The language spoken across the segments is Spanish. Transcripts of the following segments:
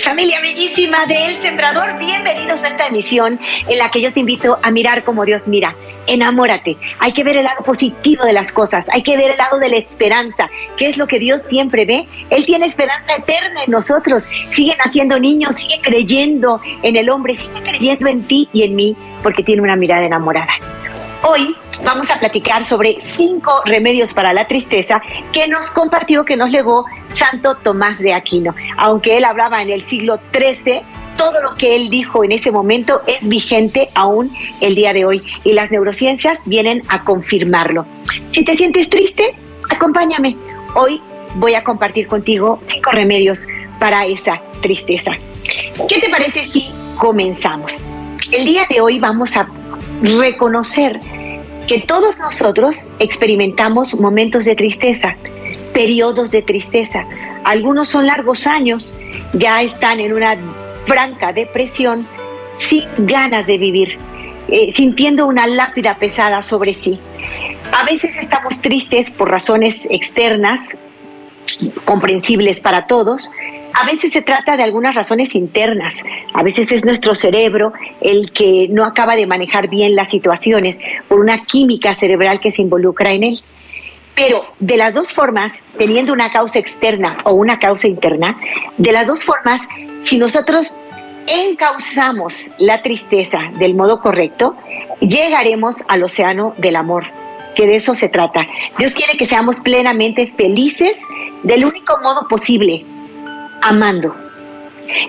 Familia bellísima de El Sembrador, bienvenidos a esta emisión en la que yo te invito a mirar como Dios mira. Enamórate. Hay que ver el lado positivo de las cosas, hay que ver el lado de la esperanza, que es lo que Dios siempre ve. Él tiene esperanza eterna en nosotros. Sigue naciendo niños, sigue creyendo en el hombre, sigue creyendo en ti y en mí, porque tiene una mirada enamorada. Hoy vamos a platicar sobre cinco remedios para la tristeza que nos compartió, que nos legó Santo Tomás de Aquino. Aunque él hablaba en el siglo XIII, todo lo que él dijo en ese momento es vigente aún el día de hoy y las neurociencias vienen a confirmarlo. Si te sientes triste, acompáñame. Hoy voy a compartir contigo cinco remedios para esa tristeza. ¿Qué te parece si comenzamos? El día de hoy vamos a reconocer que todos nosotros experimentamos momentos de tristeza, periodos de tristeza. Algunos son largos años, ya están en una franca depresión, sin ganas de vivir, eh, sintiendo una lápida pesada sobre sí. A veces estamos tristes por razones externas, comprensibles para todos, a veces se trata de algunas razones internas, a veces es nuestro cerebro el que no acaba de manejar bien las situaciones por una química cerebral que se involucra en él. Pero de las dos formas, teniendo una causa externa o una causa interna, de las dos formas, si nosotros encauzamos la tristeza del modo correcto, llegaremos al océano del amor, que de eso se trata. Dios quiere que seamos plenamente felices del único modo posible, amando.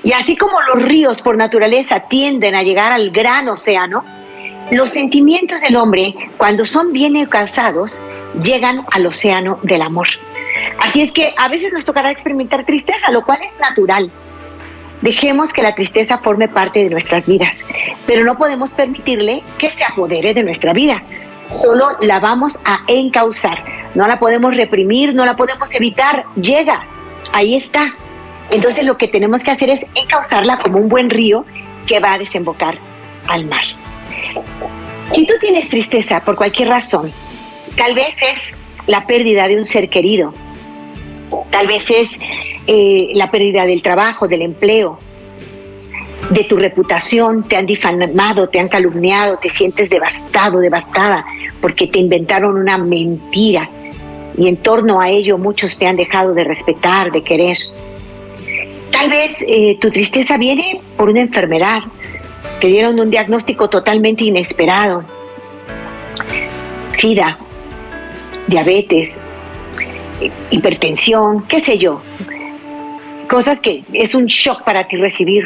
Y así como los ríos por naturaleza tienden a llegar al gran océano, los sentimientos del hombre, cuando son bien casados, llegan al océano del amor. Así es que a veces nos tocará experimentar tristeza, lo cual es natural. Dejemos que la tristeza forme parte de nuestras vidas, pero no podemos permitirle que se apodere de nuestra vida. Solo la vamos a encauzar. No la podemos reprimir, no la podemos evitar. Llega, ahí está, entonces lo que tenemos que hacer es encauzarla como un buen río que va a desembocar al mar. Si tú tienes tristeza por cualquier razón, tal vez es la pérdida de un ser querido, tal vez es eh, la pérdida del trabajo, del empleo, de tu reputación, te han difamado, te han calumniado, te sientes devastado, devastada, porque te inventaron una mentira y en torno a ello muchos te han dejado de respetar, de querer. Tal vez eh, tu tristeza viene por una enfermedad. Te dieron un diagnóstico totalmente inesperado. SIDA, diabetes, hipertensión, qué sé yo. Cosas que es un shock para ti recibir.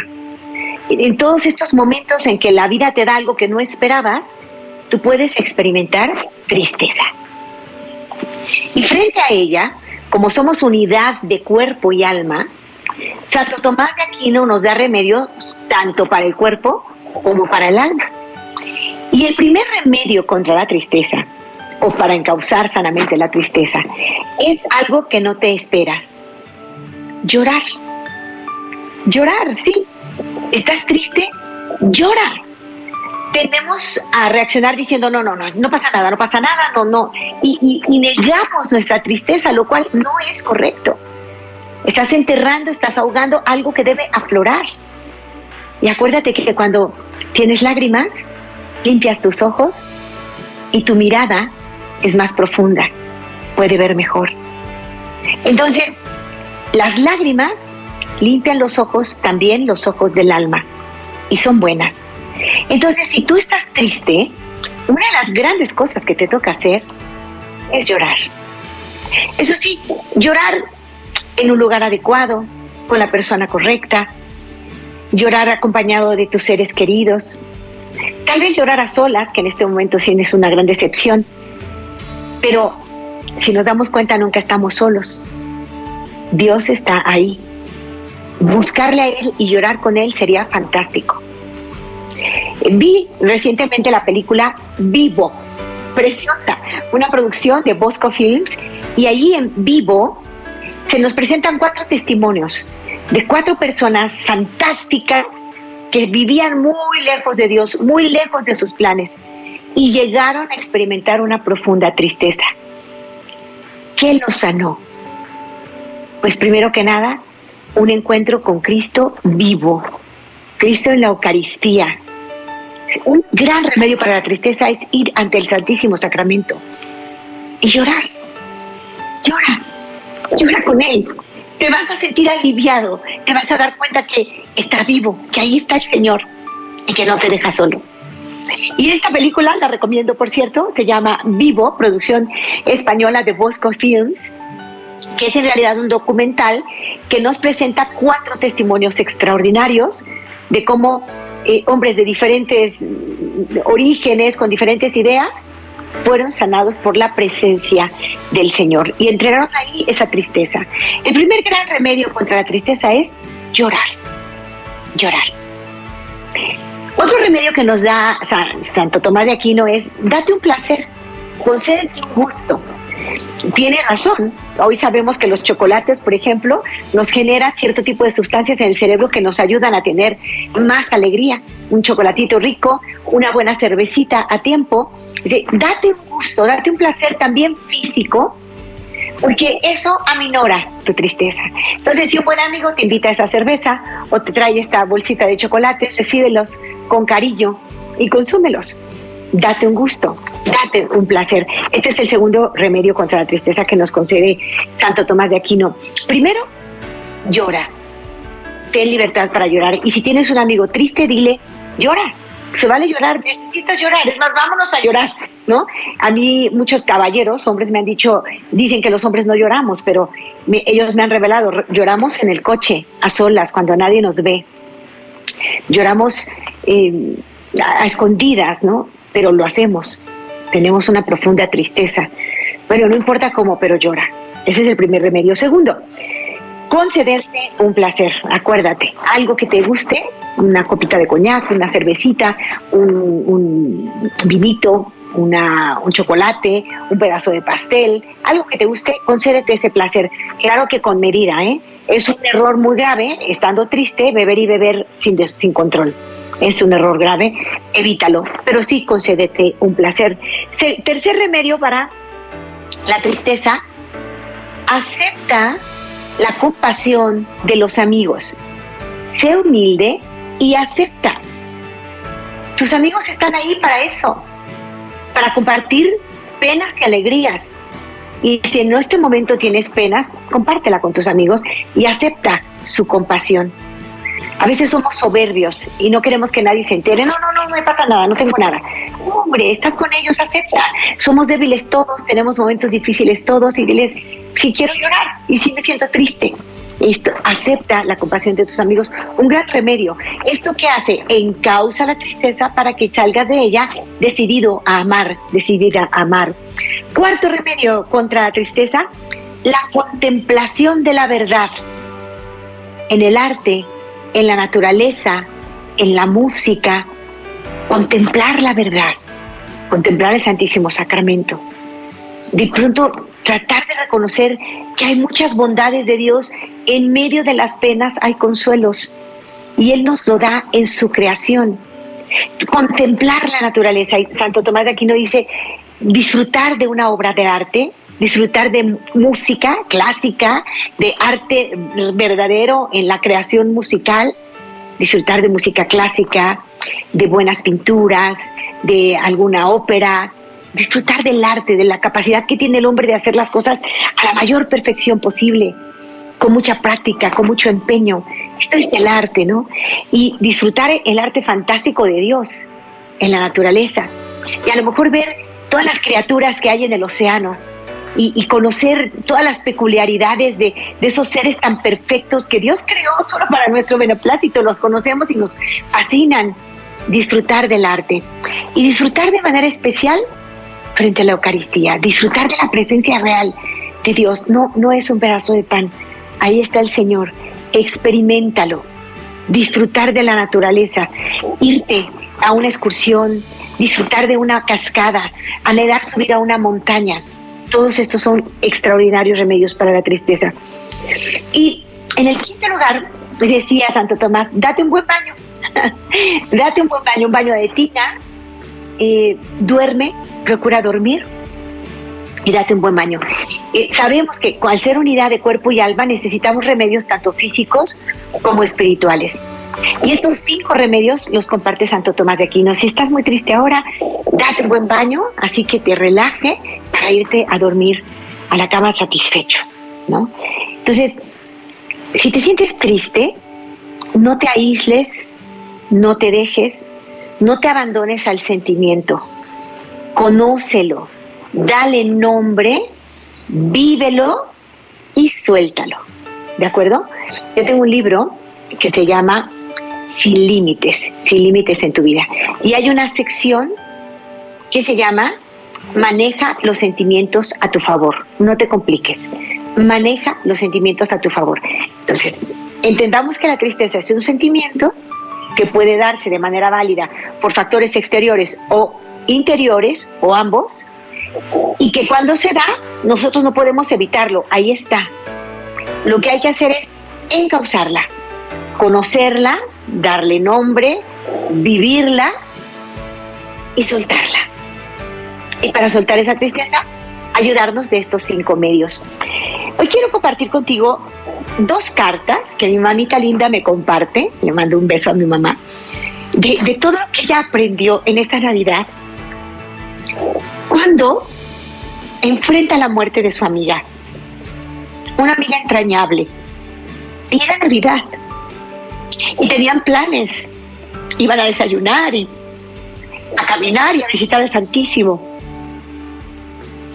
En todos estos momentos en que la vida te da algo que no esperabas, tú puedes experimentar tristeza. Y frente a ella, como somos unidad de cuerpo y alma, Santo Tomás de Aquino nos da remedio tanto para el cuerpo como para el alma. Y el primer remedio contra la tristeza, o para encauzar sanamente la tristeza, es algo que no te espera. Llorar. Llorar, sí. ¿Estás triste? Llora. Tendemos a reaccionar diciendo, no, no, no, no pasa nada, no pasa nada, no, no. Y negamos nuestra tristeza, lo cual no es correcto. Estás enterrando, estás ahogando algo que debe aflorar. Y acuérdate que cuando tienes lágrimas, limpias tus ojos y tu mirada es más profunda, puede ver mejor. Entonces, las lágrimas limpian los ojos, también los ojos del alma, y son buenas. Entonces, si tú estás triste, una de las grandes cosas que te toca hacer es llorar. Eso sí, llorar en un lugar adecuado, con la persona correcta, llorar acompañado de tus seres queridos, tal vez llorar a solas, que en este momento tienes una gran decepción, pero si nos damos cuenta, nunca estamos solos. Dios está ahí. Buscarle a Él y llorar con Él sería fantástico. Vi recientemente la película Vivo, preciosa, una producción de Bosco Films, y allí en Vivo se nos presentan cuatro testimonios de cuatro personas fantásticas que vivían muy lejos de Dios, muy lejos de sus planes, y llegaron a experimentar una profunda tristeza. ¿Qué los sanó? Pues primero que nada, un encuentro con Cristo vivo, Cristo en la Eucaristía. Un gran remedio para la tristeza es ir ante el Santísimo Sacramento y llorar. Llora, llora con Él. Te vas a sentir aliviado, te vas a dar cuenta que está vivo, que ahí está el Señor y que no te deja solo. Y esta película, la recomiendo por cierto, se llama Vivo, producción española de Bosco Films, que es en realidad un documental que nos presenta cuatro testimonios extraordinarios de cómo eh, hombres de diferentes orígenes, con diferentes ideas, fueron sanados por la presencia del Señor y entregaron ahí esa tristeza. El primer gran remedio contra la tristeza es llorar, llorar. Otro remedio que nos da Santo Tomás de Aquino es date un placer, concédete un gusto. Tiene razón. Hoy sabemos que los chocolates, por ejemplo, nos generan cierto tipo de sustancias en el cerebro que nos ayudan a tener más alegría. Un chocolatito rico, una buena cervecita a tiempo. Date un gusto, date un placer también físico, porque eso aminora tu tristeza. Entonces, si un buen amigo te invita a esa cerveza o te trae esta bolsita de chocolates, recíbelos con cariño y consúmelos. Date un gusto, date un placer. Este es el segundo remedio contra la tristeza que nos concede Santo Tomás de Aquino. Primero, llora. Ten libertad para llorar. Y si tienes un amigo triste, dile, llora se vale llorar, necesitas llorar, es más, vámonos a llorar, ¿no? A mí muchos caballeros, hombres me han dicho, dicen que los hombres no lloramos, pero ellos me han revelado, lloramos en el coche, a solas, cuando nadie nos ve. Lloramos eh, a, escondidas, ¿no? Pero lo hacemos, tenemos una profunda tristeza. Bueno, no importa cómo, pero llora. Ese es el primer remedio. Segundo, concederte un placer, acuérdate, algo que te guste, una copita de coñac, una cervecita, un, vinito, una, un chocolate, un pedazo de pastel, algo que te guste, concédete ese placer. Claro que con medida, ¿eh? Es un error muy grave, estando triste, beber y beber sin, sin control. Es un error grave, evítalo, pero sí concédete un placer. tercer remedio para la tristeza, acepta la compasión de los amigos. Sé humilde y acepta. Tus amigos están ahí para eso, para compartir penas y alegrías. Y si en este momento tienes penas, compártela con tus amigos y acepta su compasión. A veces somos soberbios y no queremos que nadie se entere. No, no, no, no me pasa nada, no tengo nada. Hombre, estás con ellos, acepta. Somos débiles todos, tenemos momentos difíciles todos y diles, si quiero llorar y si me siento triste. Esto, acepta la compasión de tus amigos, un gran remedio. ¿Esto que hace? Encausa la tristeza para que salgas de ella decidido a amar, decidida a amar. Cuarto remedio contra la tristeza, la contemplación de la verdad. En el arte, en la naturaleza, en la música, contemplar la verdad, contemplar el Santísimo Sacramento. De pronto tratar de reconocer que hay muchas bondades de Dios, en medio de las penas hay consuelos y Él nos lo da en su creación. Contemplar la naturaleza. Y Santo Tomás de Aquino dice, disfrutar de una obra de arte, disfrutar de música clásica, de arte verdadero en la creación musical, disfrutar de música clásica, de buenas pinturas, de alguna ópera, disfrutar del arte, de la capacidad que tiene el hombre de hacer las cosas a la mayor perfección posible, con mucha práctica, con mucho empeño. Esto es el arte, ¿no? Y disfrutar el arte fantástico de Dios en la naturaleza. Y a lo mejor ver todas las criaturas que hay en el océano, y, conocer todas las peculiaridades de, esos seres tan perfectos que Dios creó solo para nuestro beneplácito. Los conocemos y nos fascinan. Disfrutar del arte. Y disfrutar de manera especial frente a la Eucaristía, disfrutar de la presencia real de Dios. No, no es un pedazo de pan. Ahí está el Señor. Experimentalo. Disfrutar de la naturaleza. Irte a una excursión, disfrutar de una cascada, anhelar subir a una montaña. Todos estos son extraordinarios remedios para la tristeza. Y en el quinto lugar, decía Santo Tomás, date un buen baño. date un buen baño, un baño de tina, eh, duerme, procura dormir y date un buen baño. Eh, sabemos que al ser unidad de cuerpo y alma necesitamos remedios tanto físicos como espirituales. Y estos cinco remedios los comparte Santo Tomás de Aquino. Si estás muy triste ahora, date un buen baño, así que te relaje para irte a dormir a la cama satisfecho, ¿no? Entonces, si te sientes triste, no te aísles, no te dejes, no te abandones al sentimiento. Conócelo, dale nombre, vívelo y suéltalo. ¿De acuerdo? Yo tengo un libro que se llama Sin límites, sin límites en tu vida. Y hay una sección que se llama Maneja los sentimientos a tu favor. No te compliques. Maneja los sentimientos a tu favor. Entonces, entendamos que la tristeza es un sentimiento que puede darse de manera válida por factores exteriores o interiores o ambos, y que cuando se da, nosotros no podemos evitarlo, ahí está. Lo que hay que hacer es encauzarla, conocerla, darle nombre, vivirla y soltarla. Y para soltar esa tristeza, ayudarnos de estos cinco medios. Hoy quiero compartir contigo dos cartas que mi mamita linda me comparte, le mando un beso a mi mamá, de, todo lo que ella aprendió en esta Navidad cuando enfrenta la muerte de su amiga, una amiga entrañable. Y Navidad. Y tenían planes. Iban a desayunar y a caminar y a visitar al Santísimo.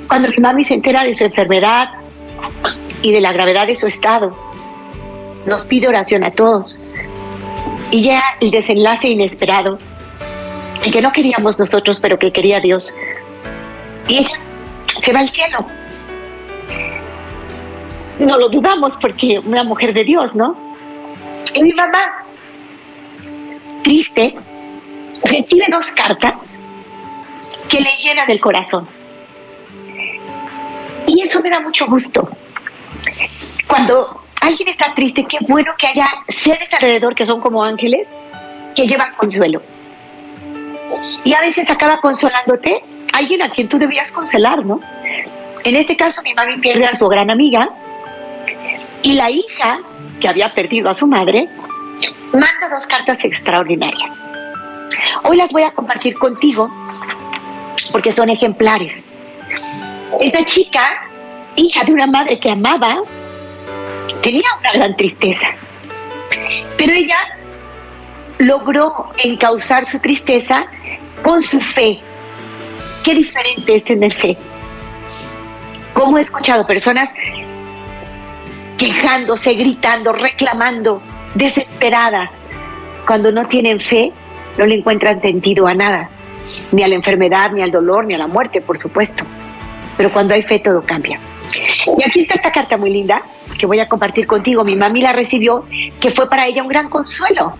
Cuando mi mami se entera de su enfermedad y de la gravedad de su estado, nos pide oración a todos. Y ya el desenlace inesperado, el que no queríamos nosotros, pero que quería Dios. Y ella se va al cielo. No lo dudamos porque una mujer de Dios, ¿no? Y mi mamá, triste, recibe dos cartas que le llenan el corazón. Y eso me da mucho gusto. Cuando alguien está triste, qué bueno que haya seres alrededor que son como ángeles que llevan consuelo. Y a veces acaba consolándote alguien a quien tú debías consolar, ¿no? En este caso, mi mami pierde a su gran amiga y la hija, que había perdido a su madre, manda dos cartas extraordinarias. Hoy las voy a compartir contigo porque son ejemplares. Esta chica, hija de una madre que amaba, tenía una gran tristeza, pero ella logró encauzar su tristeza con su fe, Qué diferente es tener fe. ¿Cómo he escuchado personas quejándose, gritando, reclamando, desesperadas? Cuando no tienen fe, no le encuentran sentido a nada, ni a la enfermedad, ni al dolor, ni a la muerte, por supuesto. Pero cuando hay fe, todo cambia. Y aquí está esta carta muy linda que voy a compartir contigo. Mi mami la recibió, que fue para ella un gran consuelo.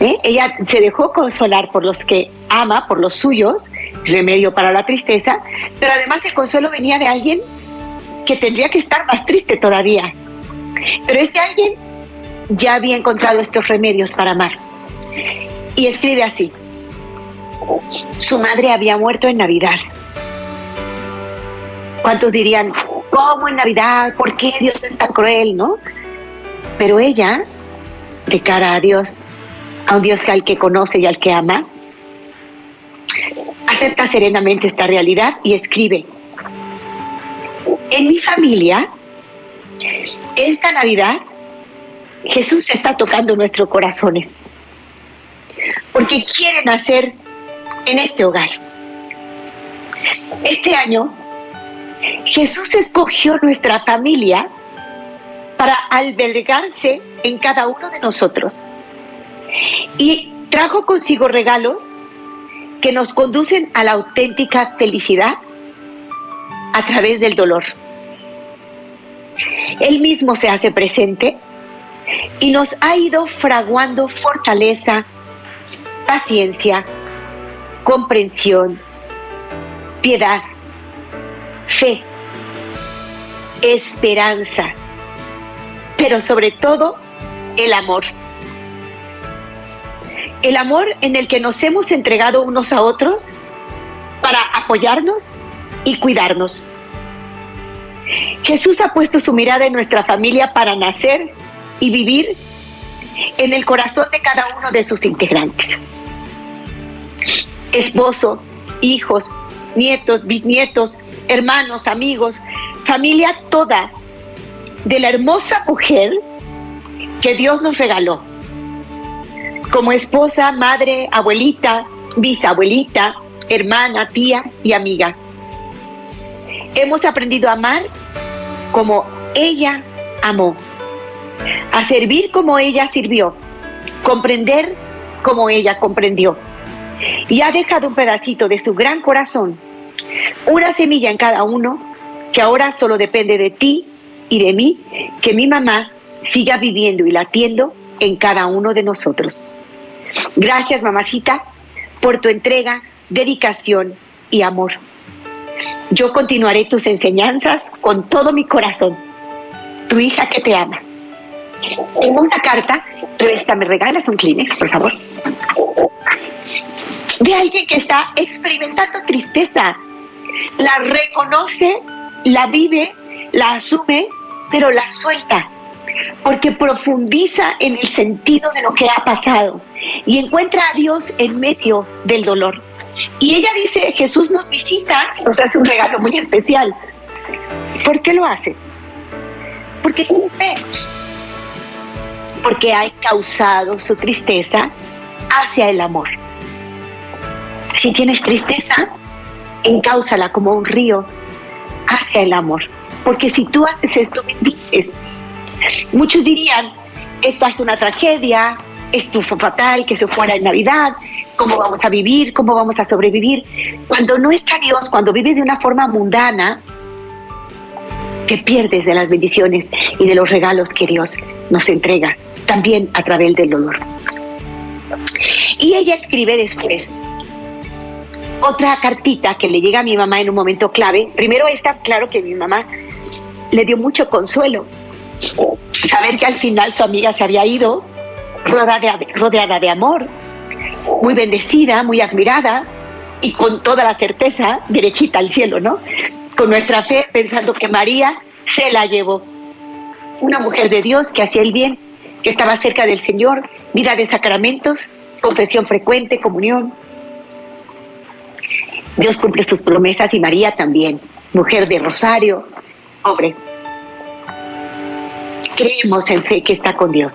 ¿eh? Ella se dejó consolar por los que ama, por los suyos, remedio para la tristeza, pero además el consuelo venía de alguien que tendría que estar más triste todavía. Pero este alguien ya había encontrado estos remedios para amar. Y escribe así, su madre había muerto en Navidad. ¿Cuántos dirían, ¿cómo en Navidad? ¿Por qué Dios es tan cruel? ¿No? Pero ella, de cara a Dios, a un Dios al que conoce y al que ama, acepta serenamente esta realidad y escribe, en mi familia, esta Navidad, Jesús está tocando nuestros corazones, porque quiere nacer en este hogar. Este año, Jesús escogió nuestra familia para albergarse en cada uno de nosotros y trajo consigo regalos que nos conducen a la auténtica felicidad a través del dolor. Él mismo se hace presente y nos ha ido fraguando fortaleza, paciencia, comprensión, piedad, fe, esperanza, pero sobre todo el amor. El amor en el que nos hemos entregado unos a otros para apoyarnos y cuidarnos. Jesús ha puesto su mirada en nuestra familia para nacer y vivir en el corazón de cada uno de sus integrantes. Esposo, hijos, nietos, bisnietos, hermanos, amigos, familia toda de la hermosa mujer que Dios nos regaló. Como esposa, madre, abuelita, bisabuelita, hermana, tía y amiga. Hemos aprendido a amar como ella amó, a servir como ella sirvió, comprender como ella comprendió. Y ha dejado un pedacito de su gran corazón, una semilla en cada uno, que ahora solo depende de ti y de mí, que mi mamá siga viviendo y latiendo en cada uno de nosotros. Gracias, mamacita, por tu entrega, dedicación y amor. Yo continuaré tus enseñanzas con todo mi corazón. Tu hija que te ama. Hermosa carta, esta me regalas un Kleenex, por favor. De alguien que está experimentando tristeza. La reconoce, la vive, la asume, pero la suelta porque profundiza en el sentido de lo que ha pasado y encuentra a Dios en medio del dolor. Y ella dice, Jesús nos visita, nos hace un regalo muy especial. ¿Por qué lo hace? Porque tiene fe. Porque ha causado su tristeza hacia el amor. Si tienes tristeza, encáusala como un río hacia el amor. Porque si tú haces esto, bendices. Muchos dirían, esta es una tragedia, fue fatal, que se fuera en Navidad, cómo vamos a vivir, cómo vamos a sobrevivir. Cuando no está Dios, cuando vives de una forma mundana, te pierdes de las bendiciones y de los regalos que Dios nos entrega, también a través del dolor. Y ella escribe después otra cartita que le llega a mi mamá en un momento clave. Primero está claro que mi mamá le dio mucho consuelo. Saber que al final su amiga se había ido rodeada de, rodeada de amor, muy bendecida, muy admirada y con toda la certeza derechita al cielo, ¿no? Con nuestra fe pensando que María se la llevó. Una mujer de Dios que hacía el bien, que estaba cerca del Señor, vida de sacramentos, confesión frecuente, comunión. Dios cumple sus promesas y María también, mujer de rosario, pobre. Creemos en fe que está con Dios.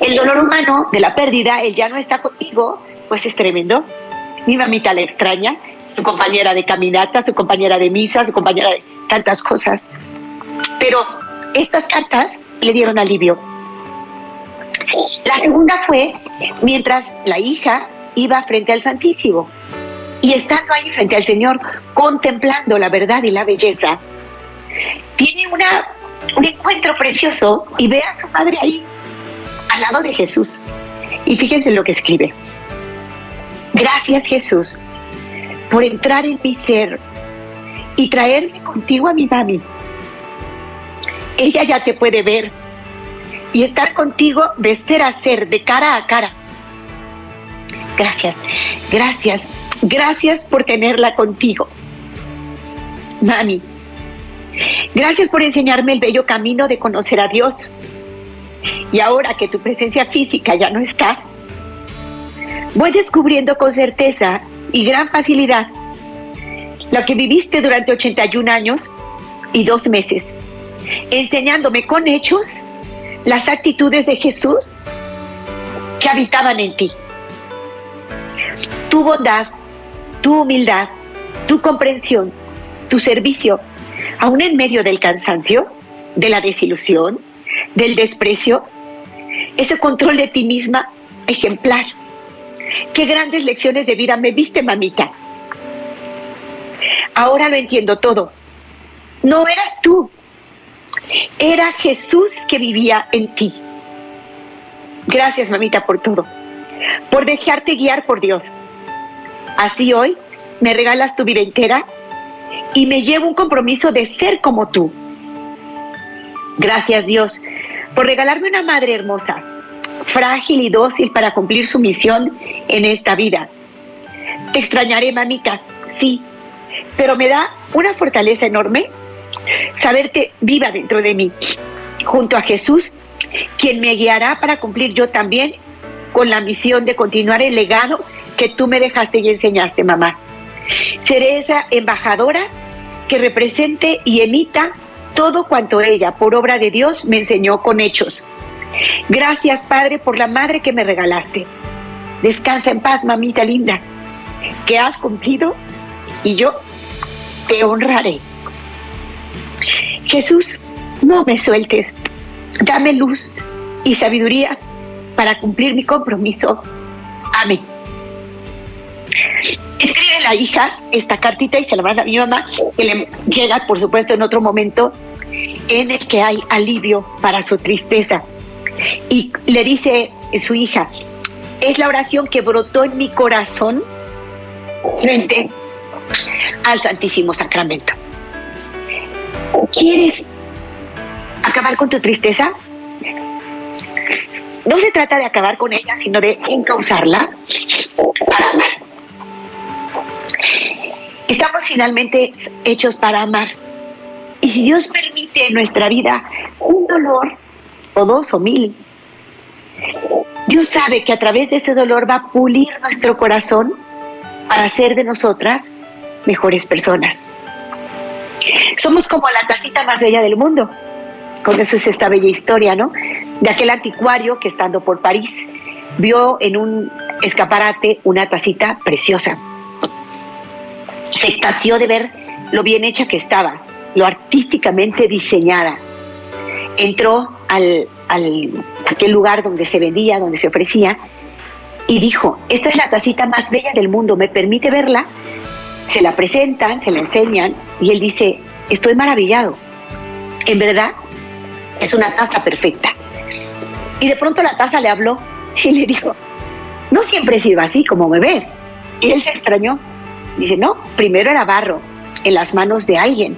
El dolor humano de la pérdida, él ya no está contigo, pues es tremendo. Mi mamita le extraña, su compañera de caminata, su compañera de misa, su compañera de tantas cosas. Pero estas cartas le dieron alivio. La segunda fue mientras la hija iba frente al Santísimo y estando ahí frente al Señor, contemplando la verdad y la belleza, tiene una, un encuentro precioso y ve a su padre ahí al lado de Jesús. Y fíjense lo que escribe. Gracias Jesús por entrar en mi ser y traerme contigo a mi mami. Ella ya te puede ver y estar contigo de ser a ser, de cara a cara. Gracias, gracias, gracias por tenerla contigo. Mami, gracias por enseñarme el bello camino de conocer a Dios y ahora que tu presencia física ya no está, voy descubriendo con certeza y gran facilidad lo que viviste durante 81 años y dos meses, enseñándome con hechos las actitudes de Jesús que habitaban en ti. Tu bondad, tu humildad, tu comprensión, tu servicio, aún en medio del cansancio, de la desilusión, del desprecio, ese control de ti misma ejemplar. Qué grandes lecciones de vida me viste, mamita. ahora lo entiendo todo. No eras tú, era Jesús que vivía en ti. Gracias, mamita, por todo, por dejarte guiar por Dios. Así hoy me regalas tu vida entera y me llevo un compromiso de ser como tú. Gracias, Dios, por regalarme una madre hermosa, frágil y dócil para cumplir su misión en esta vida. Te extrañaré, mamita, sí, pero me da una fortaleza enorme saberte viva dentro de mí, junto a Jesús, quien me guiará para cumplir yo también con la misión de continuar el legado que tú me dejaste y enseñaste, mamá. Seré esa embajadora que represente y emita todo cuanto ella, por obra de Dios, me enseñó con hechos. Gracias, Padre, por la madre que me regalaste. Descansa en paz, mamita linda, que has cumplido y yo te honraré. Jesús, no me sueltes, dame luz y sabiduría para cumplir mi compromiso. Amén. Escribe la hija esta cartita y se la manda a mi mamá, que le llega, por supuesto, en otro momento en el que hay alivio para su tristeza. Y le dice su hija, es la oración que brotó en mi corazón frente al Santísimo Sacramento. ¿Quieres acabar con tu tristeza? No se trata de acabar con ella, sino de encauzarla para amar. Estamos finalmente hechos para amar. Y si Dios permite en nuestra vida un dolor, o dos o mil, Dios sabe que a través de ese dolor va a pulir nuestro corazón para hacer de nosotras mejores personas. Somos como la tacita más bella del mundo. Con eso es esta bella historia, ¿no? De aquel anticuario que estando por París vio en un escaparate una tacita preciosa. Se extasió de ver lo bien hecha que estaba, lo artísticamente diseñada. Entró al, al aquel lugar donde se vendía, donde se ofrecía, y dijo, esta es la tacita más bella del mundo, ¿me permite verla? Se la presentan, se la enseñan, y él dice, estoy maravillado. En verdad, es una taza perfecta. Y de pronto la taza le habló y le dijo, no siempre he así como me ves. Y él se extrañó. Dice, no, primero era barro en las manos de alguien.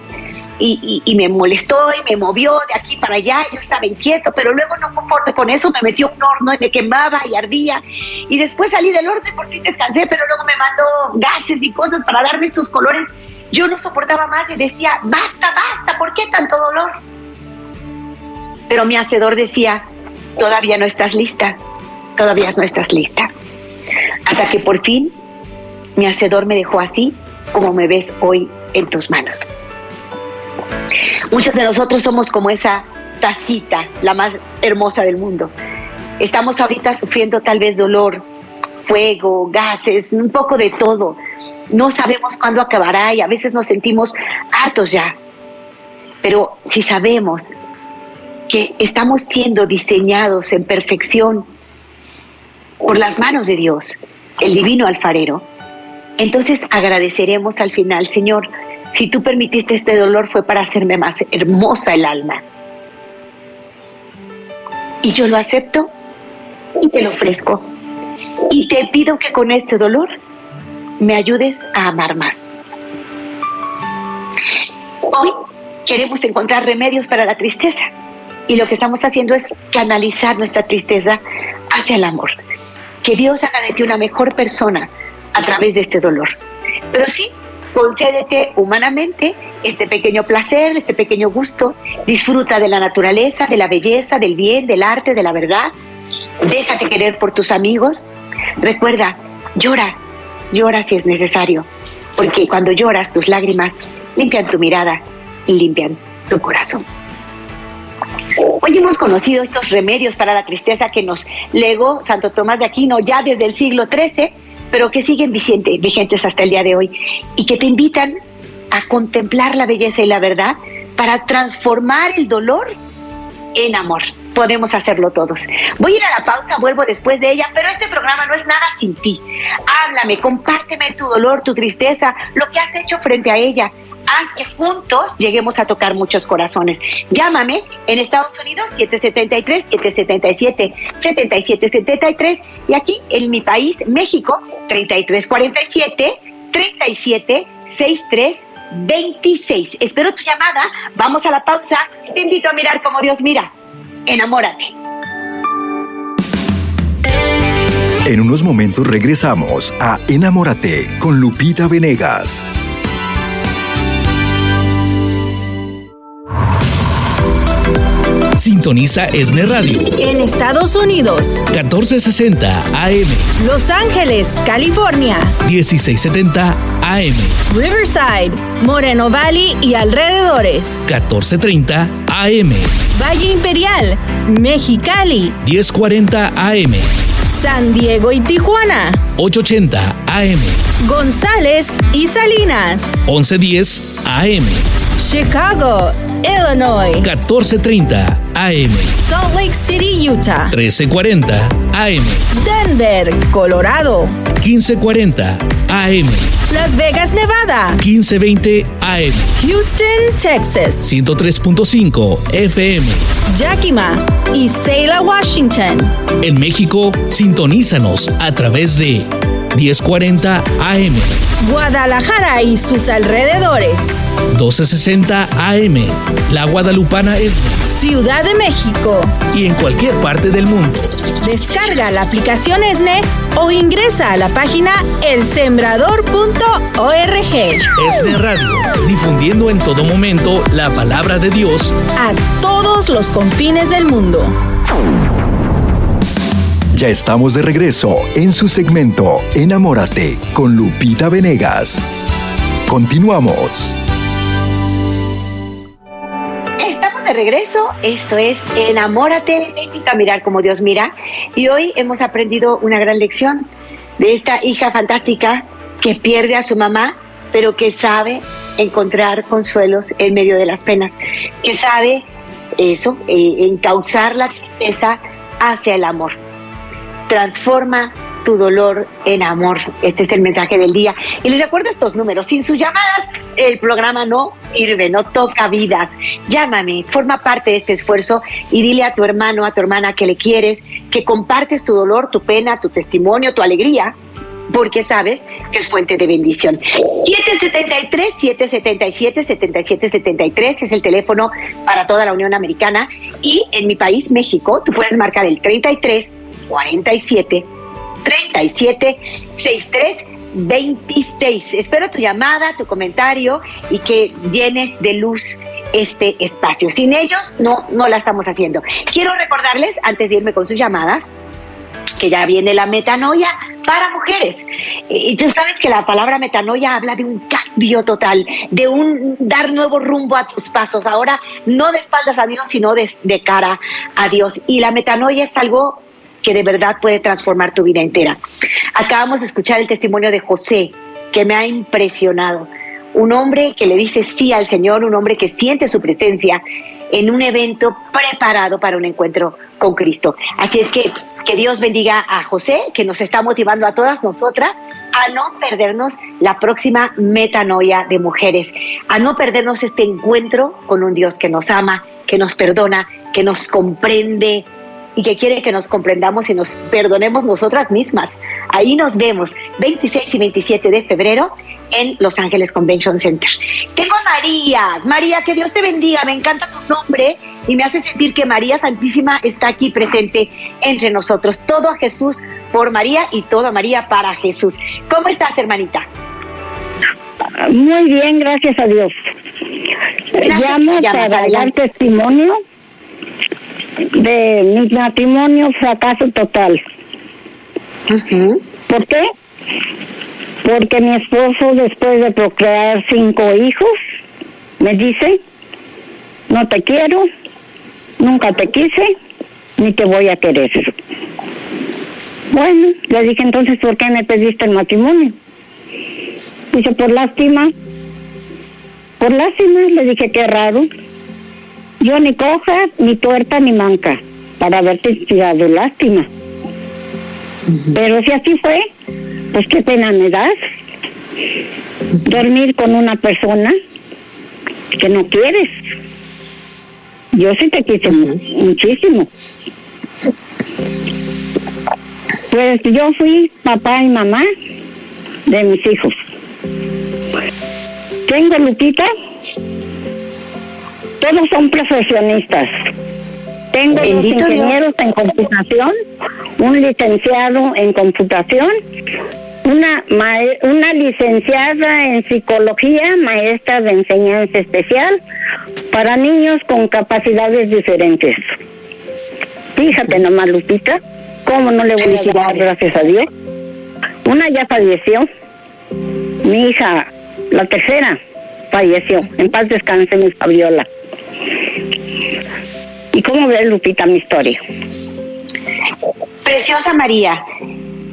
Y, me molestó y me movió de aquí para allá, yo estaba inquieto, pero luego no conforme con eso me metió un horno y me quemaba y ardía. Y después salí del horno y por fin descansé, pero luego me mandó gases y cosas para darme estos colores yo no soportaba más y decía, basta, basta, ¿por qué tanto dolor? Pero mi hacedor decía, todavía no estás lista, todavía no estás lista. Hasta que por fin mi hacedor me dejó así como me ves hoy en tus manos. Muchos de nosotros somos como esa tacita, la más hermosa del mundo. Estamos ahorita sufriendo tal vez dolor, fuego, gases, un poco de todo no sabemos cuándo acabará y a veces nos sentimos hartos ya. Pero si sabemos que estamos siendo diseñados en perfección por las manos de Dios, el divino alfarero, entonces agradeceremos al final, Señor, si tú permitiste este dolor fue para hacerme más hermosa el alma. Y yo lo acepto y te lo ofrezco. Y te pido que con este dolor me ayudes a amar más. Hoy queremos encontrar remedios para la tristeza y lo que estamos haciendo es canalizar nuestra tristeza hacia el amor. Que Dios haga de ti una mejor persona a través de este dolor. Pero sí, concédete humanamente este pequeño placer, este pequeño gusto. Disfruta de la naturaleza, de la belleza, del bien, del arte, de la verdad. Déjate querer por tus amigos. Recuerda, llora, Llora si es necesario, porque cuando lloras tus lágrimas limpian tu mirada y limpian tu corazón. Hoy hemos conocido estos remedios para la tristeza que nos legó Santo Tomás de Aquino ya desde el siglo XIII, pero que siguen vigentes hasta el día de hoy y que te invitan a contemplar la belleza y la verdad para transformar el dolor en amor podemos hacerlo todos. Voy a ir a la pausa, vuelvo después de ella, pero este programa no es nada sin ti. Háblame, compárteme tu dolor, tu tristeza, lo que has hecho frente a ella. Haz que juntos lleguemos a tocar muchos corazones. Llámame en Estados Unidos 773-777-7773 y aquí en mi país, México, 3347 3763 26. Espero tu llamada. Vamos a la pausa. Te invito a mirar como Dios mira. Enamórate. En unos momentos regresamos a Enamórate con Lupita Venegas. Sintoniza Esne Radio. En Estados Unidos. 1460 AM. Los Ángeles, California. 1670 AM. Riverside, Moreno Valley y alrededores. 1430 AM. Valle Imperial, Mexicali. 1040 AM. San Diego y Tijuana. 880 AM. González y Salinas. 1110 AM. Chicago, Illinois. 1430 AM. Salt Lake City, Utah. 1340 AM. Denver, Colorado. 1540 AM. Las Vegas, Nevada. 1520 AM. Houston, Texas. 103.5 FM. Yakima y Selah, Washington. En México, sintonízanos a través de 1040 AM. Guadalajara y sus alrededores. 1260 AM. La Guadalupana es Ciudad de México. Y en cualquier parte del mundo. Descarga la aplicación ESNE o ingresa a la página elsembrador.org. ESNE Radio, difundiendo en todo momento la palabra de Dios a todos los confines del mundo. Ya estamos de regreso en su segmento Enamórate con Lupita Venegas. Continuamos. Estamos de regreso, esto es Enamórate, a mirar como Dios mira. Y hoy hemos aprendido una gran lección de esta hija fantástica que pierde a su mamá, pero que sabe encontrar consuelos en medio de las penas, que sabe eso, eh, encauzar la tristeza hacia el amor transforma tu dolor en amor. Este es el mensaje del día. Y les recuerdo estos números. Sin sus llamadas, el programa no sirve, no toca vidas. Llámame, forma parte de este esfuerzo y dile a tu hermano, a tu hermana que le quieres, que compartes tu dolor, tu pena, tu testimonio, tu alegría porque sabes que es fuente de bendición. 773-777-7773 es el teléfono para toda la Unión Americana y en mi país, México, tú puedes marcar el 33 47 37 63 26. Espero tu llamada, tu comentario y que llenes de luz este espacio. Sin ellos no no la estamos haciendo. Quiero recordarles antes de irme con sus llamadas que ya viene la metanoia para mujeres. Y tú sabes que la palabra metanoia habla de un cambio total, de un dar nuevo rumbo a tus pasos. Ahora no de espaldas a Dios, sino de, de cara a Dios. Y la metanoia es algo que de verdad puede transformar tu vida entera. Acabamos de escuchar el testimonio de José, que me ha impresionado. Un hombre que le dice sí al Señor, un hombre que siente su presencia en un evento preparado para un encuentro con Cristo. Así es que que Dios bendiga a José, que nos está motivando a todas nosotras a no perdernos la próxima metanoia de mujeres, a no perdernos este encuentro con un Dios que nos ama, que nos perdona, que nos comprende, y que quiere que nos comprendamos y nos perdonemos nosotras mismas. Ahí nos vemos 26 y 27 de febrero en Los Ángeles Convention Center. Tengo a María. María, que Dios te bendiga. Me encanta tu nombre y me hace sentir que María Santísima está aquí presente entre nosotros. Todo a Jesús por María y todo a María para Jesús. ¿Cómo estás, hermanita? Muy bien, gracias a Dios. Llamo para dar testimonio de mi matrimonio fracaso total. ¿Por qué? Porque mi esposo después de procrear cinco hijos me dice, no te quiero, nunca te quise, ni te voy a querer. Bueno, le dije entonces, ¿por qué me pediste el matrimonio? Dice, por lástima. Por lástima, le dije, qué raro. Yo ni coja, ni tuerta, ni manca. para haberte tirado lástima. Pero si así fue, pues qué pena me das dormir con una persona que no quieres. Yo sí te quise muchísimo. Pues yo fui papá y mamá de mis hijos. Tengo Lupita, todos son profesionistas. Tengo dos ingenieros en computación, un licenciado en computación, una, una licenciada en psicología, maestra de enseñanza especial para niños con capacidades diferentes. Fíjate nomás, Lupita, cómo no le voy a dar gracias a Dios. Una ya falleció, mi hija, la tercera, falleció. En paz descanse mi Fabiola. ¿Y cómo ves, Lupita, mi historia? Preciosa María,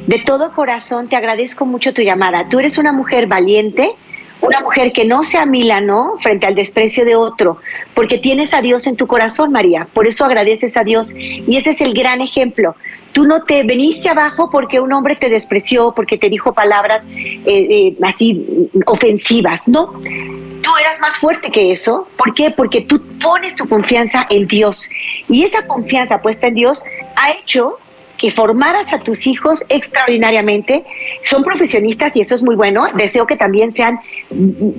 de todo corazón te agradezco mucho tu llamada. Tú eres una mujer valiente, una mujer que no se amilanó frente al desprecio de otro, porque tienes a Dios en tu corazón, María. Por eso agradeces a Dios. Y ese es el gran ejemplo. Tú no te veniste abajo porque un hombre te despreció, porque te dijo palabras eh, eh, así ofensivas, ¿no? Tú eras más fuerte que eso. ¿Por qué? Porque tú pones tu confianza en Dios. Y esa confianza puesta en Dios ha hecho que formaras a tus hijos extraordinariamente. Son profesionistas y eso es muy bueno. Deseo que también sean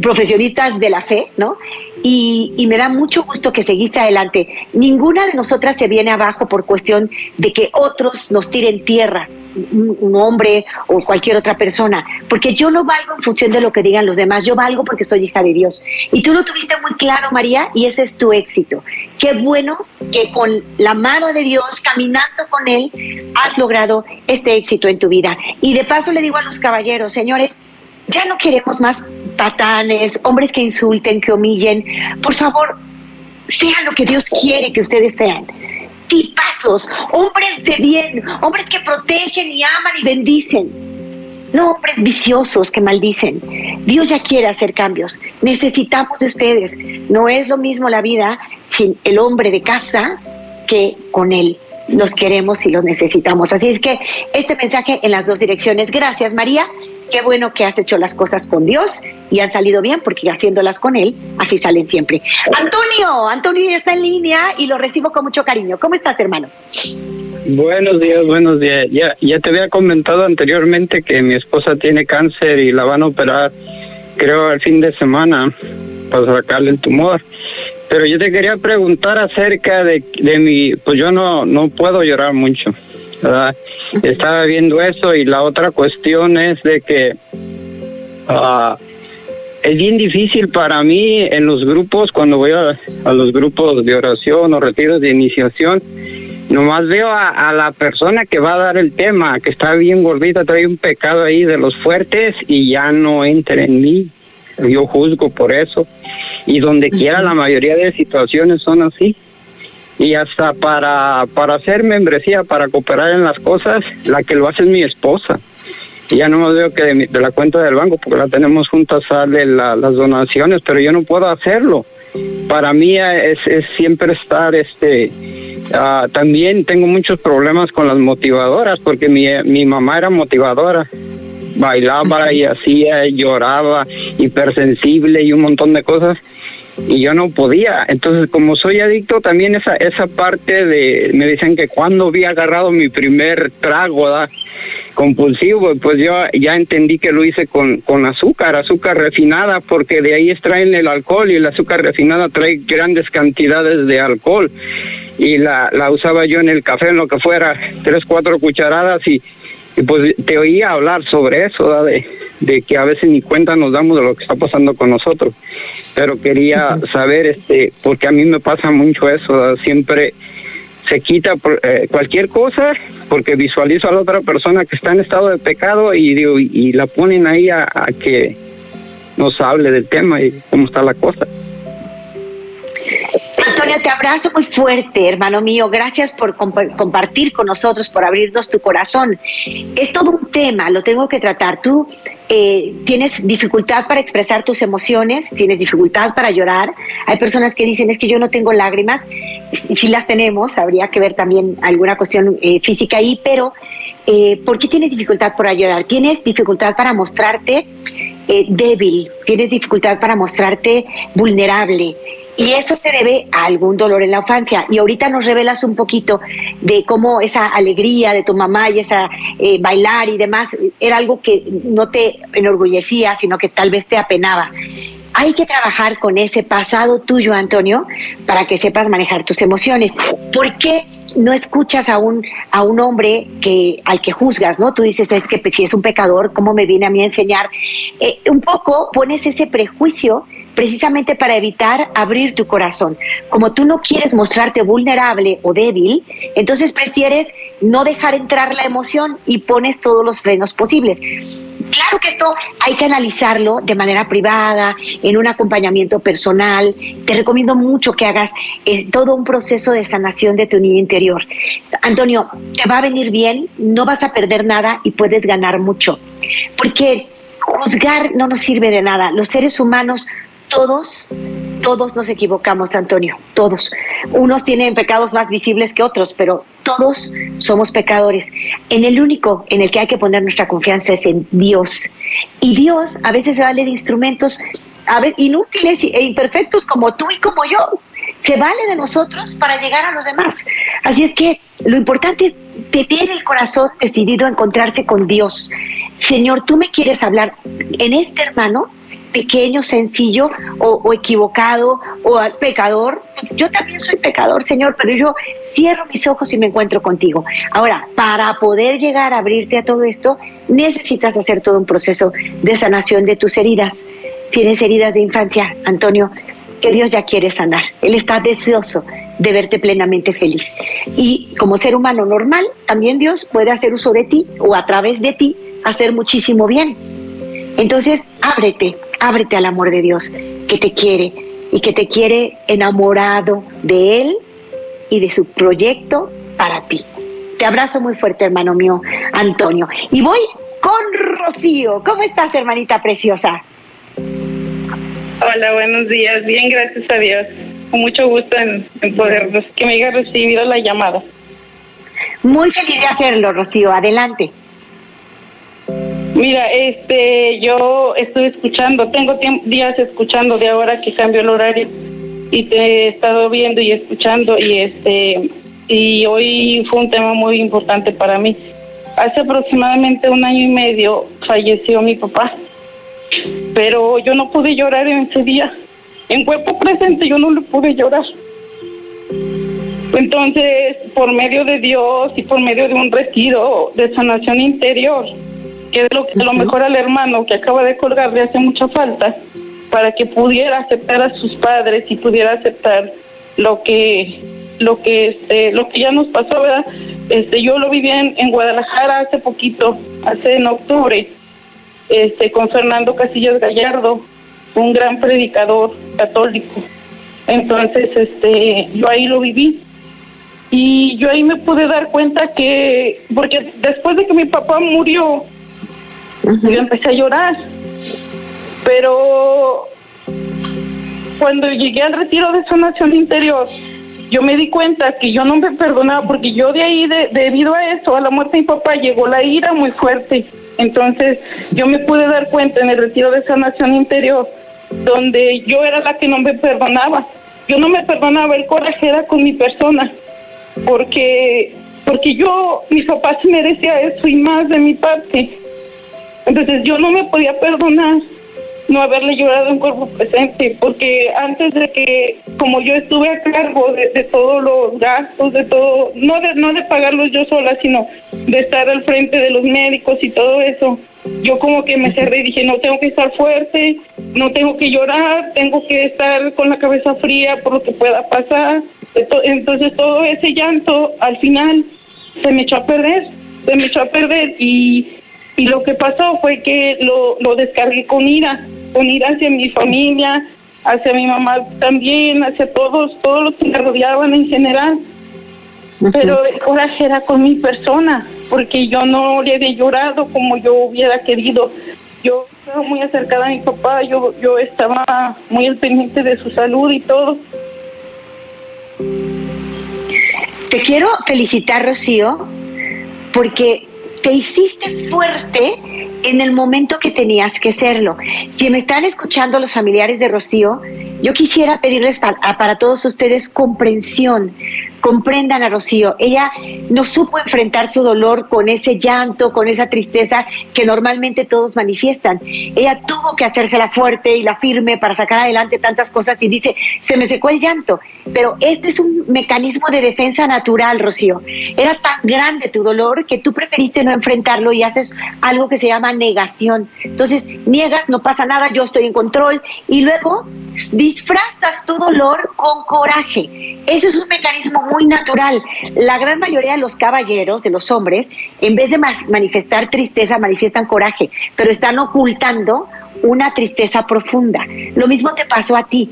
profesionistas de la fe, ¿no? Y, me da mucho gusto que seguiste adelante. Ninguna de nosotras se viene abajo por cuestión de que otros nos tiren tierra un, hombre o cualquier otra persona, porque yo no valgo en función de lo que digan los demás, yo valgo porque soy hija de Dios. Y tú lo tuviste muy claro, María, y ese es tu éxito. Qué bueno que con la mano de Dios, caminando con Él, has logrado este éxito en tu vida. Y de paso le digo a los caballeros, señores, ya no queremos más patanes, hombres que insulten, que humillen. Por favor, sean lo que Dios quiere que ustedes sean tipazos, hombres de bien, hombres que protegen y aman y bendicen. No hombres viciosos que maldicen. Dios ya quiere hacer cambios. Necesitamos de ustedes. No es lo mismo la vida sin el hombre de casa que con él. Los queremos y los necesitamos. Así es que este mensaje en las dos direcciones. Gracias, María qué bueno que has hecho las cosas con Dios y han salido bien porque haciéndolas con Él, así salen siempre. Antonio, Antonio está en línea y lo recibo con mucho cariño. ¿Cómo estás, hermano? Buenos días, buenos días. Ya, ya te había comentado anteriormente que mi esposa tiene cáncer y la van a operar, creo, el fin de semana para sacarle el tumor. Pero yo te quería preguntar acerca de, de mi, pues yo no, no puedo llorar mucho. Estaba viendo eso y la otra cuestión es de que uh, es bien difícil para mí en los grupos, cuando voy a, los grupos de oración o retiros de iniciación, nomás veo a, la persona que va a dar el tema, que está bien gordita, trae un pecado ahí de los fuertes y ya no entra en mí. Yo juzgo por eso. Y donde quiera la mayoría de situaciones son así y hasta para, para hacer membresía, para cooperar en las cosas, la que lo hace es mi esposa. Y ya no más veo que de, la cuenta del banco, porque la tenemos juntas, sale las donaciones, pero yo no puedo hacerlo. Para mí es, es siempre estar, este, ah, también tengo muchos problemas con las motivadoras, porque mi, mi mamá era motivadora, bailaba y hacía, lloraba, hipersensible y un montón de cosas y yo no podía. Entonces, como soy adicto, también esa esa parte de me dicen que cuando había agarrado mi primer trago ¿da? compulsivo, pues yo ya entendí que lo hice con, con azúcar, azúcar refinada, porque de ahí extraen el alcohol y el azúcar refinada trae grandes cantidades de alcohol. Y la, la usaba yo en el café, en lo que fuera, tres, cuatro cucharadas y y pues te oía hablar sobre eso, de, de, que a veces ni cuenta nos damos de lo que está pasando con nosotros. Pero quería saber, este, porque a mí me pasa mucho eso, siempre se quita eh, cualquier cosa porque visualizo a la otra persona que está en estado de pecado y, digo, y, la ponen ahí a, a que nos hable del tema y cómo está la cosa. Antonio, te abrazo muy fuerte, hermano mío. Gracias por compartir con nosotros, por abrirnos tu corazón. Es todo un tema, lo tengo que tratar. Tú eh, tienes dificultad para expresar tus emociones, tienes dificultad para llorar. Hay personas que dicen, es que yo no tengo lágrimas. si las tenemos, habría que ver también alguna cuestión eh, física ahí, pero eh, ¿por qué tienes dificultad por ayudar? Tienes dificultad para mostrarte eh, débil, tienes dificultad para mostrarte vulnerable. Y eso se debe a algún dolor en la infancia. Y ahorita nos revelas un poquito de cómo esa alegría de tu mamá y esa eh, bailar y demás era algo que no te enorgullecía, sino que tal vez te apenaba. Hay que trabajar con ese pasado tuyo, Antonio, para que sepas manejar tus emociones. ¿Por qué no escuchas a un, a un hombre que, al que juzgas, ¿no? Tú dices, es que si es un pecador, ¿cómo me viene a mí a enseñar? Eh, un poco pones ese prejuicio precisamente para evitar abrir tu corazón. Como tú no quieres mostrarte vulnerable o débil, entonces prefieres no dejar entrar la emoción y pones todos los frenos posibles. Claro que esto hay que analizarlo de manera privada, en un acompañamiento personal. Te recomiendo mucho que hagas eh, todo un proceso de sanación de tu niño interior. Antonio, te va a venir bien, no vas a perder nada y puedes ganar mucho. Porque juzgar no nos sirve de nada. Los seres humanos todos, todos nos equivocamos, Antonio, todos. Unos tienen pecados más visibles que otros, pero todos somos pecadores. En el único en el que hay que poner nuestra confianza es en Dios. Y Dios a veces se vale de instrumentos inútiles e imperfectos como tú y como yo. Se vale de nosotros para llegar a los demás. Así es que lo importante es tener el corazón decidido a encontrarse con Dios. Señor, tú me quieres hablar en este hermano, pequeño, sencillo o, equivocado o pecador, pues yo también soy pecador, Señor, pero yo cierro mis ojos y me encuentro contigo. Ahora, para poder llegar a abrirte a todo esto, necesitas hacer todo un proceso de sanación de tus heridas. Tienes heridas de infancia, Antonio, que Dios ya quiere sanar. Él está deseoso de verte plenamente feliz. Y como ser humano normal, también Dios puede hacer uso de ti o a través de ti hacer muchísimo bien. Entonces, ábrete, ábrete al amor de Dios que te quiere y que te quiere enamorado de Él y de su proyecto para ti. Te abrazo muy fuerte, hermano mío, Antonio. Y voy con Rocío. ¿Cómo estás, hermanita preciosa? Hola, buenos días. Bien, gracias a Dios. Con mucho gusto en, poder que me haya recibido la llamada. Muy feliz de hacerlo, Rocío. Adelante. Mira, este, yo estoy escuchando, tengo días escuchando de ahora que cambió el horario y te he estado viendo y escuchando y este y hoy fue un tema muy importante para mí. Hace aproximadamente un año y medio falleció mi papá, pero yo no pude llorar en ese día. En cuerpo presente yo no le pude llorar. Entonces, por medio de Dios y por medio de un retiro de sanación interior, que es lo que a lo mejor al hermano que acaba de colgar le hace mucha falta para que pudiera aceptar a sus padres y pudiera aceptar lo que lo que este lo que ya nos pasó verdad este yo lo viví en, en Guadalajara hace poquito hace en octubre este con Fernando Casillas Gallardo un gran predicador católico. Entonces este yo ahí lo viví. Y yo ahí me pude dar cuenta que porque después de que mi papá murió yo empecé a llorar. Pero cuando llegué al retiro de sanación interior, yo me di cuenta que yo no me perdonaba porque yo de ahí, debido a eso, a la muerte de mi papá, llegó la ira muy fuerte. Entonces yo me pude dar cuenta en el retiro de sanación interior, donde yo era la que no me perdonaba. Yo no me perdonaba, el coraje era con mi persona, porque porque yo, mis papás merecía eso y más de mi parte. Entonces yo no me podía perdonar no haberle llorado en cuerpo presente, porque antes de que, como yo estuve a cargo de, todos los gastos, de todo, no de, no de pagarlos yo sola, sino de estar al frente de los médicos y todo eso, yo como que me cerré y dije, no tengo que estar fuerte, no tengo que llorar, tengo que estar con la cabeza fría por lo que pueda pasar. Entonces todo ese llanto al final se me echó a perder, se me echó a perder y y lo que pasó fue que lo, lo descargué con ira, con ira hacia mi familia, hacia mi mamá también, hacia todos, todos los que me rodeaban en general. Pero el coraje era con mi persona, porque yo no le había llorado como yo hubiera querido. Yo estaba muy acercada a mi papá, yo, yo estaba muy al pendiente de su salud y todo. te quiero felicitar, Rocío, porque te hiciste fuerte en el momento que tenías que serlo. Si me están escuchando los familiares de Rocío, yo quisiera pedirles para todos ustedes comprensión, comprendan a Rocío. Ella no supo enfrentar su dolor con ese llanto, con esa tristeza que normalmente todos manifiestan. Ella tuvo que hacerse la fuerte y la firme para sacar adelante tantas cosas y dice, se me secó el llanto. Pero este es un mecanismo de defensa natural, Rocío. Era tan grande tu dolor que tú preferiste no enfrentarlo y haces algo que se llama negación. Entonces, niegas, no pasa nada, yo estoy en control y luego disfrazas tu dolor con coraje. Ese es un mecanismo muy natural. La gran mayoría de los caballeros, de los hombres, en vez de manifestar tristeza, manifiestan coraje, pero están ocultando una tristeza profunda. Lo mismo te pasó a ti.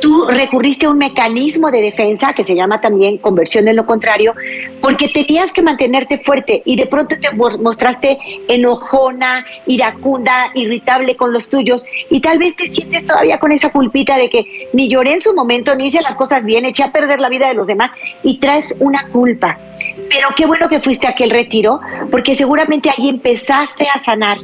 Tú recurriste a un mecanismo de defensa que se llama también conversión en lo contrario, porque tenías que mantenerte fuerte y de pronto te mostraste enojona, iracunda, irritable con los tuyos y tal vez te sientes todavía con esa culpita de que ni lloré en su momento, ni hice las cosas bien, eché a perder la vida de los demás y traes una culpa. Pero qué bueno que fuiste a aquel retiro, porque seguramente ahí empezaste a sanar.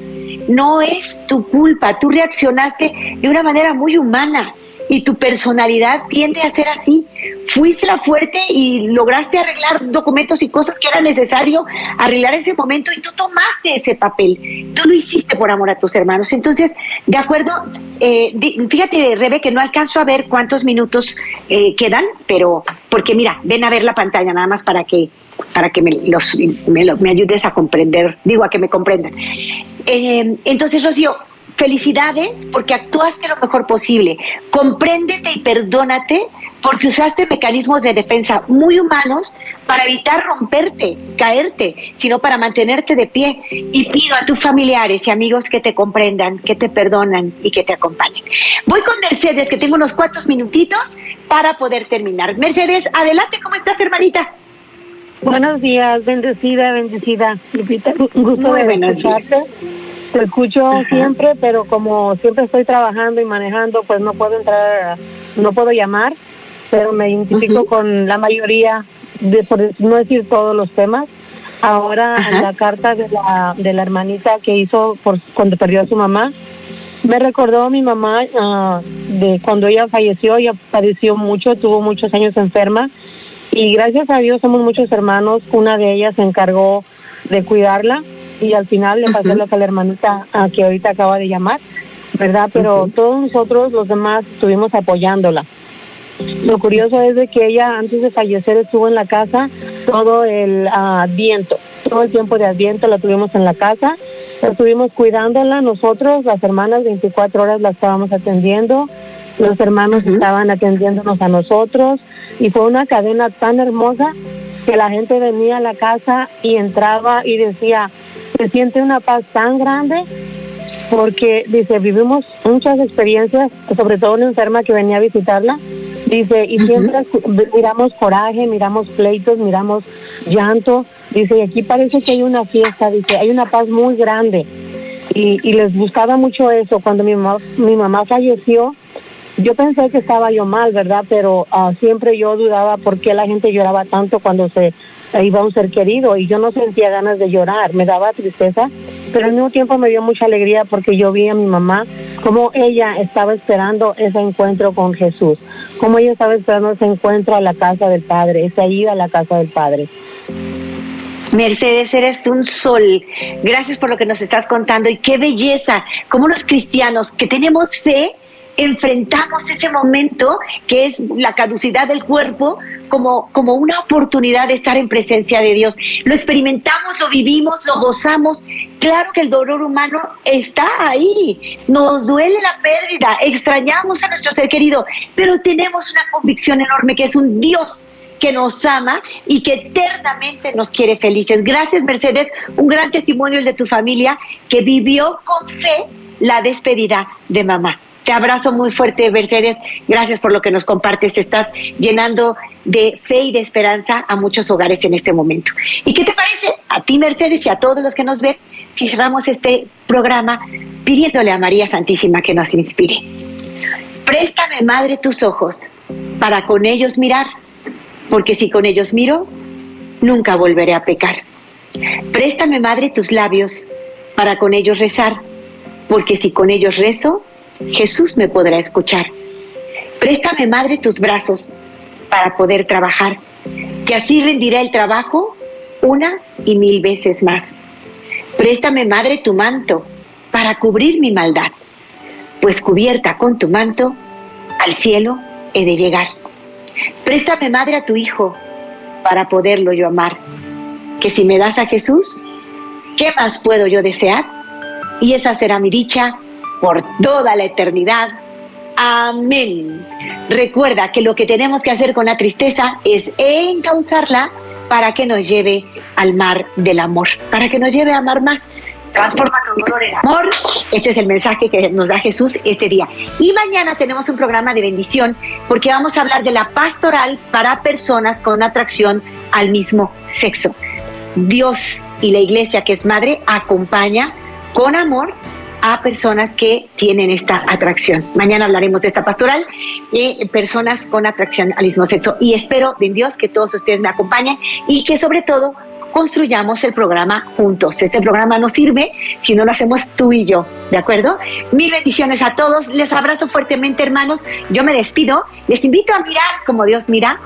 No es tu culpa, tú reaccionaste de una manera muy humana y tu personalidad tiende a ser así. Fuiste la fuerte y lograste arreglar documentos y cosas que era necesario arreglar ese momento y tú tomaste ese papel. Tú lo hiciste por amor a tus hermanos. Entonces, de acuerdo, eh, fíjate, Rebe, que no alcanzo a ver cuántos minutos eh, quedan, pero porque mira, ven a ver la pantalla nada más para que para que me, los, me, ayudes a comprender, digo, a que me comprendan. Eh, entonces, Rocío, Felicidades porque actuaste lo mejor posible. Compréndete y perdónate porque usaste mecanismos de defensa muy humanos para evitar romperte, caerte, sino para mantenerte de pie. Y pido a tus familiares y amigos que te comprendan, que te perdonan y que te acompañen. Voy con Mercedes, que tengo unos cuantos minutitos para poder terminar. Mercedes, adelante, ¿cómo estás, hermanita? Buenos días, bendecida, bendecida. Lupita, un gusto Muy de escucharte. Te escucho siempre, pero como siempre estoy trabajando y manejando, pues no puedo entrar, no puedo llamar, pero me identifico con la mayoría, de, por no decir todos los temas. Ahora la carta de la, de la hermanita que hizo por, cuando perdió a su mamá, me recordó a mi mamá ah, de cuando ella falleció, ella padeció mucho, tuvo muchos años enferma y gracias a Dios somos muchos hermanos, una de ellas se encargó de cuidarla y al final le pasé a la hermanita a que ahorita acaba de llamar, ¿verdad? Pero todos nosotros, los demás, estuvimos apoyándola. Lo curioso es de que ella antes de fallecer estuvo en la casa todo el adviento, todo el tiempo de adviento la tuvimos en la casa, estuvimos cuidándola. Nosotros, las hermanas 24 horas la estábamos atendiendo, los hermanos estaban atendiéndonos a nosotros. Y fue una cadena tan hermosa que la gente venía a la casa y entraba y decía, se siente una paz tan grande porque dice, vivimos muchas experiencias, sobre todo una enferma que venía a visitarla, dice, y siempre miramos coraje, miramos pleitos, miramos llanto, dice, y aquí parece que hay una fiesta, dice, hay una paz muy grande. Y, y les gustaba mucho eso. Cuando mi mamá, mi mamá falleció, yo pensé que estaba yo mal, ¿verdad? Pero ah, siempre yo dudaba por qué la gente lloraba tanto cuando se iba un ser querido y yo no sentía ganas de llorar, me daba tristeza, pero al mismo tiempo me dio mucha alegría porque yo vi a mi mamá como ella estaba esperando ese encuentro con Jesús, como ella estaba esperando ese encuentro a la casa del Padre, esa ida a la casa del Padre. Mercedes, eres un sol. Gracias por lo que nos estás contando y qué belleza, como los cristianos que tenemos fe enfrentamos ese momento que es la caducidad del cuerpo como, como una oportunidad de estar en presencia de Dios. Lo experimentamos, lo vivimos, lo gozamos. Claro que el dolor humano está ahí, nos duele la pérdida, extrañamos a nuestro ser querido, pero tenemos una convicción enorme que es un Dios que nos ama y que eternamente nos quiere felices. Gracias, Mercedes. Un gran testimonio el de tu familia que vivió con fe la despedida de mamá. Te abrazo muy fuerte, Mercedes. Gracias por lo que nos compartes. Estás llenando de fe y de esperanza a muchos hogares en este momento. ¿Y qué te parece a ti, Mercedes, y a todos los que nos ven si cerramos este programa pidiéndole a María Santísima que nos inspire? Préstame, Madre, tus ojos para con ellos mirar, porque si con ellos miro, nunca volveré a pecar. Préstame, Madre, tus labios para con ellos rezar, porque si con ellos rezo, Jesús me podrá escuchar. Préstame, Madre, tus brazos para poder trabajar, que así rendiré el trabajo una y mil veces más. Préstame, Madre, tu manto para cubrir mi maldad, pues cubierta con tu manto, al cielo he de llegar. Préstame, Madre, a tu Hijo para poderlo yo amar, que si me das a Jesús, ¿qué más puedo yo desear? Y esa será mi dicha por toda la eternidad. Amén. Recuerda que lo que tenemos que hacer con la tristeza es encauzarla para que nos lleve al mar del amor, para que nos lleve a amar más. Transforma tu dolor en amor. Este es el mensaje que nos da Jesús este día. Y mañana tenemos un programa de bendición porque vamos a hablar de la pastoral para personas con atracción al mismo sexo. Dios y la iglesia que es madre acompaña con amor a personas que tienen esta atracción. Mañana hablaremos de esta pastoral de personas con atracción al mismo sexo y espero en Dios que todos ustedes me acompañen y que sobre todo construyamos el programa juntos. Este programa no sirve si no lo hacemos tú y yo, ¿de acuerdo? Mil bendiciones a todos, les abrazo fuertemente hermanos, yo me despido, les invito a mirar como Dios mira,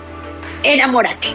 enamórate.